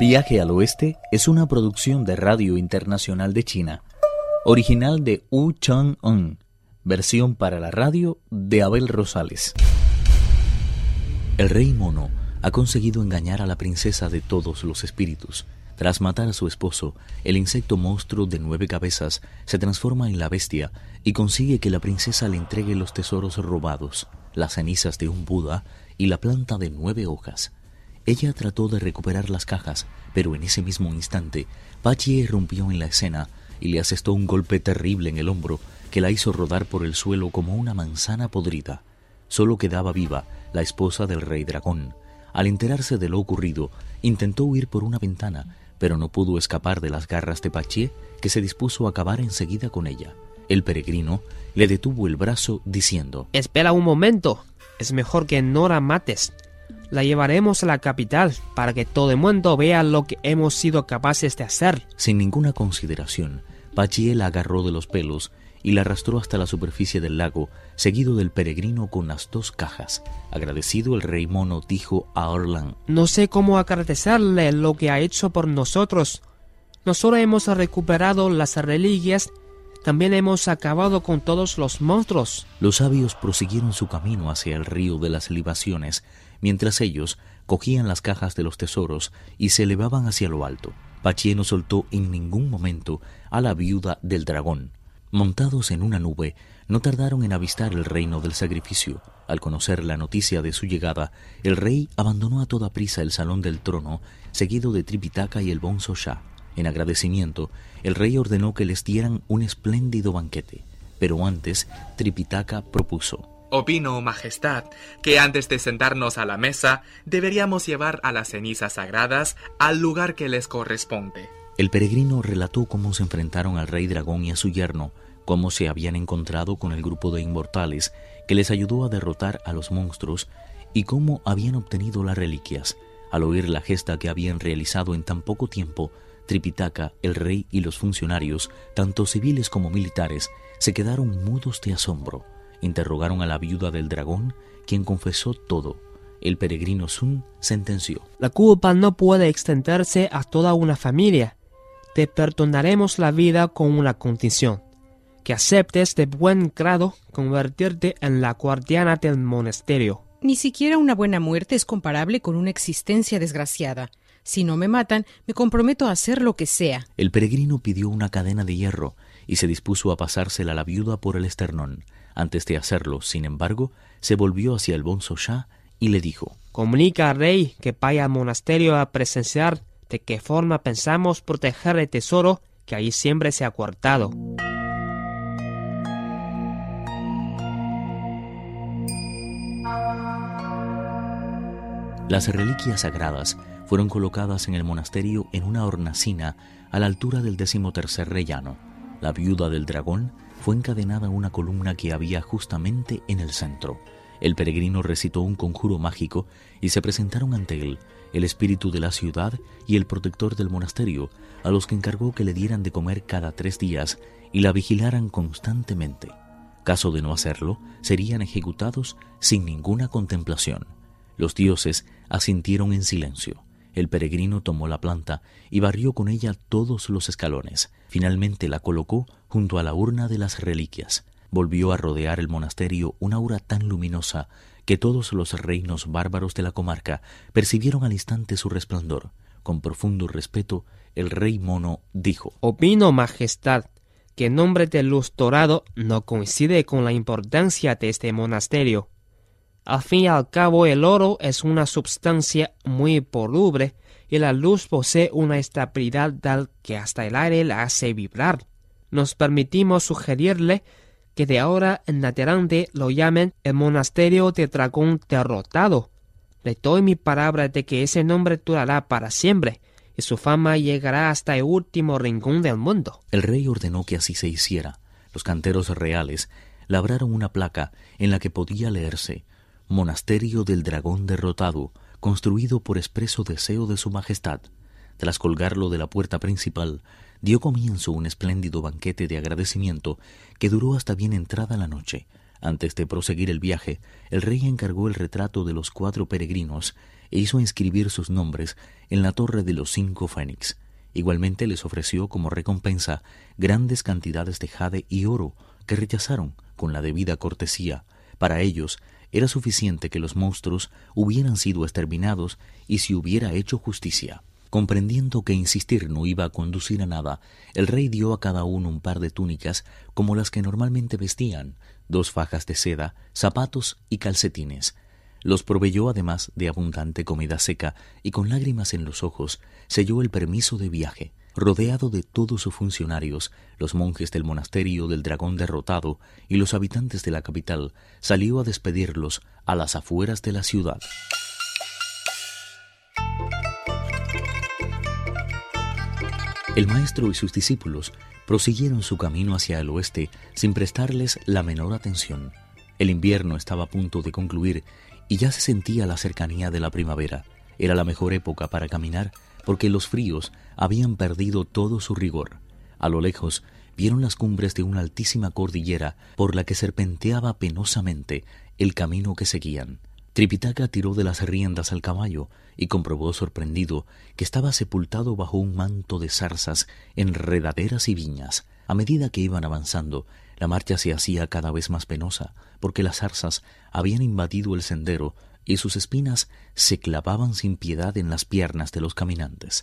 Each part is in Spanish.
Viaje al Oeste es una producción de Radio Internacional de China, original de Wu Chang-un, versión para la radio de Abel Rosales. El rey mono ha conseguido engañar a la princesa de todos los espíritus. Tras matar a su esposo, el insecto monstruo de nueve cabezas se transforma en la bestia y consigue que la princesa le entregue los tesoros robados, las cenizas de un Buda y la planta de nueve hojas. Ella trató de recuperar las cajas, pero en ese mismo instante, Pachi irrumpió en la escena y le asestó un golpe terrible en el hombro que la hizo rodar por el suelo como una manzana podrida. Solo quedaba viva la esposa del rey dragón. Al enterarse de lo ocurrido, intentó huir por una ventana, pero no pudo escapar de las garras de Pachi, que se dispuso a acabar enseguida con ella. El peregrino le detuvo el brazo diciendo Espera un momento. Es mejor que no la mates la llevaremos a la capital para que todo el mundo vea lo que hemos sido capaces de hacer. Sin ninguna consideración, Pachie la agarró de los pelos y la arrastró hasta la superficie del lago, seguido del peregrino con las dos cajas. Agradecido, el rey mono dijo a Orlan: No sé cómo agradecerle lo que ha hecho por nosotros. No solo hemos recuperado las reliquias, también hemos acabado con todos los monstruos. Los sabios prosiguieron su camino hacia el río de las libaciones, mientras ellos cogían las cajas de los tesoros y se elevaban hacia lo alto. Pachie no soltó en ningún momento a la viuda del dragón. Montados en una nube, no tardaron en avistar el reino del sacrificio. Al conocer la noticia de su llegada, el rey abandonó a toda prisa el salón del trono, seguido de Tripitaka y el Bonzo Shah. En agradecimiento, el rey ordenó que les dieran un espléndido banquete, pero antes Tripitaka propuso Opino, Majestad, que antes de sentarnos a la mesa deberíamos llevar a las cenizas sagradas al lugar que les corresponde. El peregrino relató cómo se enfrentaron al rey dragón y a su yerno, cómo se habían encontrado con el grupo de inmortales que les ayudó a derrotar a los monstruos y cómo habían obtenido las reliquias. Al oír la gesta que habían realizado en tan poco tiempo, Tripitaka, el rey y los funcionarios, tanto civiles como militares, se quedaron mudos de asombro. Interrogaron a la viuda del dragón, quien confesó todo. El peregrino Sun sentenció. La culpa no puede extenderse a toda una familia. Te perdonaremos la vida con una condición. Que aceptes de buen grado convertirte en la guardiana del monasterio. Ni siquiera una buena muerte es comparable con una existencia desgraciada. Si no me matan, me comprometo a hacer lo que sea. El peregrino pidió una cadena de hierro y se dispuso a pasársela a la viuda por el esternón. Antes de hacerlo, sin embargo, se volvió hacia el bonzo Shah y le dijo: Comunica al rey que vaya al monasterio a presenciar de qué forma pensamos proteger el tesoro que ahí siempre se ha guardado. Las reliquias sagradas fueron colocadas en el monasterio en una hornacina a la altura del decimotercer rellano. La viuda del dragón fue encadenada a una columna que había justamente en el centro. El peregrino recitó un conjuro mágico y se presentaron ante él el espíritu de la ciudad y el protector del monasterio, a los que encargó que le dieran de comer cada tres días y la vigilaran constantemente. Caso de no hacerlo, serían ejecutados sin ninguna contemplación. Los dioses asintieron en silencio. El peregrino tomó la planta y barrió con ella todos los escalones. Finalmente la colocó junto a la urna de las reliquias. Volvió a rodear el monasterio una aura tan luminosa que todos los reinos bárbaros de la comarca percibieron al instante su resplandor. Con profundo respeto, el rey mono dijo Opino, Majestad, que el nombre de luz dorado no coincide con la importancia de este monasterio. Al fin y al cabo, el oro es una sustancia muy voluble y la luz posee una estabilidad tal que hasta el aire la hace vibrar. Nos permitimos sugerirle que de ahora en adelante lo llamen el monasterio de dragón derrotado. Le doy mi palabra de que ese nombre durará para siempre y su fama llegará hasta el último rincón del mundo. El rey ordenó que así se hiciera. Los canteros reales labraron una placa en la que podía leerse Monasterio del Dragón Derrotado, construido por expreso deseo de su Majestad. Tras colgarlo de la puerta principal, dio comienzo un espléndido banquete de agradecimiento que duró hasta bien entrada la noche. Antes de proseguir el viaje, el rey encargó el retrato de los cuatro peregrinos e hizo inscribir sus nombres en la torre de los cinco fénix. Igualmente les ofreció como recompensa grandes cantidades de jade y oro que rechazaron con la debida cortesía. Para ellos era suficiente que los monstruos hubieran sido exterminados y se hubiera hecho justicia. Comprendiendo que insistir no iba a conducir a nada, el rey dio a cada uno un par de túnicas como las que normalmente vestían, dos fajas de seda, zapatos y calcetines. Los proveyó además de abundante comida seca y con lágrimas en los ojos selló el permiso de viaje. Rodeado de todos sus funcionarios, los monjes del monasterio del dragón derrotado y los habitantes de la capital, salió a despedirlos a las afueras de la ciudad. El maestro y sus discípulos prosiguieron su camino hacia el oeste sin prestarles la menor atención. El invierno estaba a punto de concluir y ya se sentía la cercanía de la primavera. Era la mejor época para caminar porque los fríos habían perdido todo su rigor. A lo lejos vieron las cumbres de una altísima cordillera por la que serpenteaba penosamente el camino que seguían. Tripitaka tiró de las riendas al caballo y comprobó sorprendido que estaba sepultado bajo un manto de zarzas, enredaderas y viñas. A medida que iban avanzando, la marcha se hacía cada vez más penosa, porque las zarzas habían invadido el sendero y sus espinas se clavaban sin piedad en las piernas de los caminantes.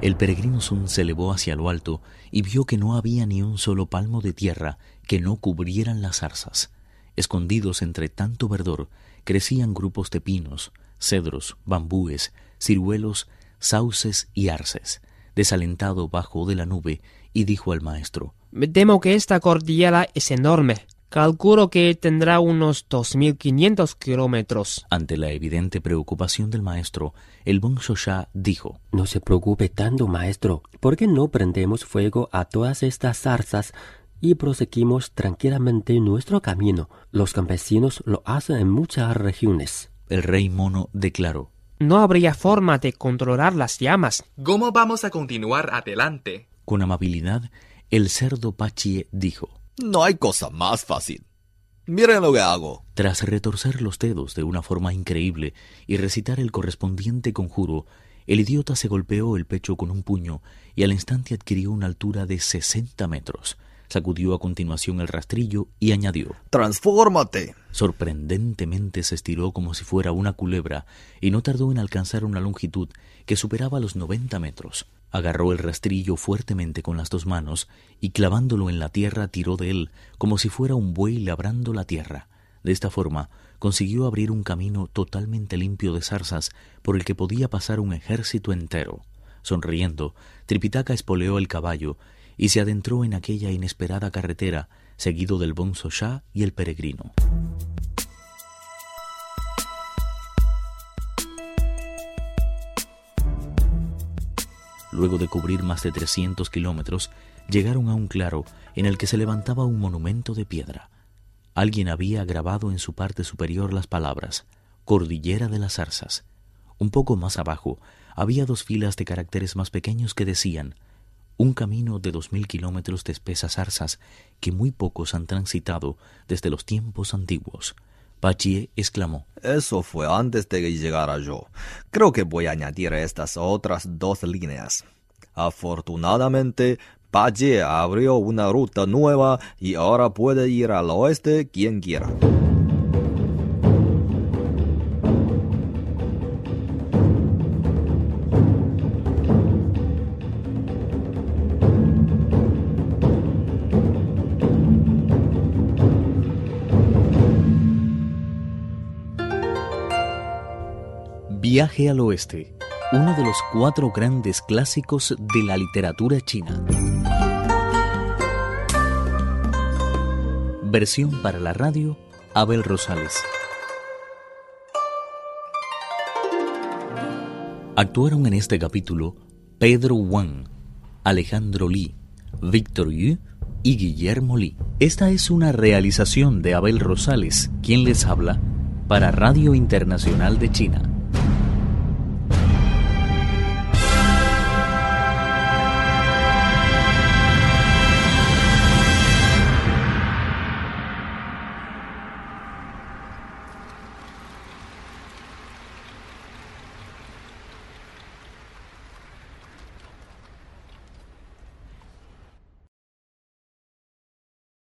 El peregrino Sun se elevó hacia lo alto y vio que no había ni un solo palmo de tierra que no cubrieran las zarzas. Escondidos entre tanto verdor, crecían grupos de pinos, cedros, bambúes, ciruelos, sauces y arces. Desalentado bajó de la nube y dijo al maestro Me temo que esta cordillera es enorme. Calculo que tendrá unos 2.500 kilómetros. Ante la evidente preocupación del maestro, el Shosha dijo No se preocupe tanto, maestro. ¿Por qué no prendemos fuego a todas estas zarzas y proseguimos tranquilamente nuestro camino? Los campesinos lo hacen en muchas regiones. El rey mono declaró No habría forma de controlar las llamas. ¿Cómo vamos a continuar adelante? Con amabilidad, el cerdo Pachie dijo no hay cosa más fácil. Miren lo que hago. Tras retorcer los dedos de una forma increíble y recitar el correspondiente conjuro, el idiota se golpeó el pecho con un puño y al instante adquirió una altura de sesenta metros. Sacudió a continuación el rastrillo y añadió Transfórmate. Sorprendentemente se estiró como si fuera una culebra y no tardó en alcanzar una longitud que superaba los noventa metros. Agarró el rastrillo fuertemente con las dos manos y clavándolo en la tierra tiró de él como si fuera un buey labrando la tierra. De esta forma consiguió abrir un camino totalmente limpio de zarzas por el que podía pasar un ejército entero. Sonriendo, Tripitaka espoleó el caballo y se adentró en aquella inesperada carretera, seguido del bonzo Shah y el peregrino. Luego de cubrir más de 300 kilómetros, llegaron a un claro en el que se levantaba un monumento de piedra. Alguien había grabado en su parte superior las palabras Cordillera de las Zarzas. Un poco más abajo había dos filas de caracteres más pequeños que decían un camino de dos mil kilómetros de espesas zarzas que muy pocos han transitado desde los tiempos antiguos. Pachie exclamó. Eso fue antes de que llegara yo. Creo que voy a añadir estas otras dos líneas. Afortunadamente, Pachie abrió una ruta nueva y ahora puede ir al oeste quien quiera. Viaje al Oeste, uno de los cuatro grandes clásicos de la literatura china. Versión para la radio, Abel Rosales. Actuaron en este capítulo Pedro Wang, Alejandro Li, Víctor Yu y Guillermo Li. Esta es una realización de Abel Rosales, quien les habla, para Radio Internacional de China.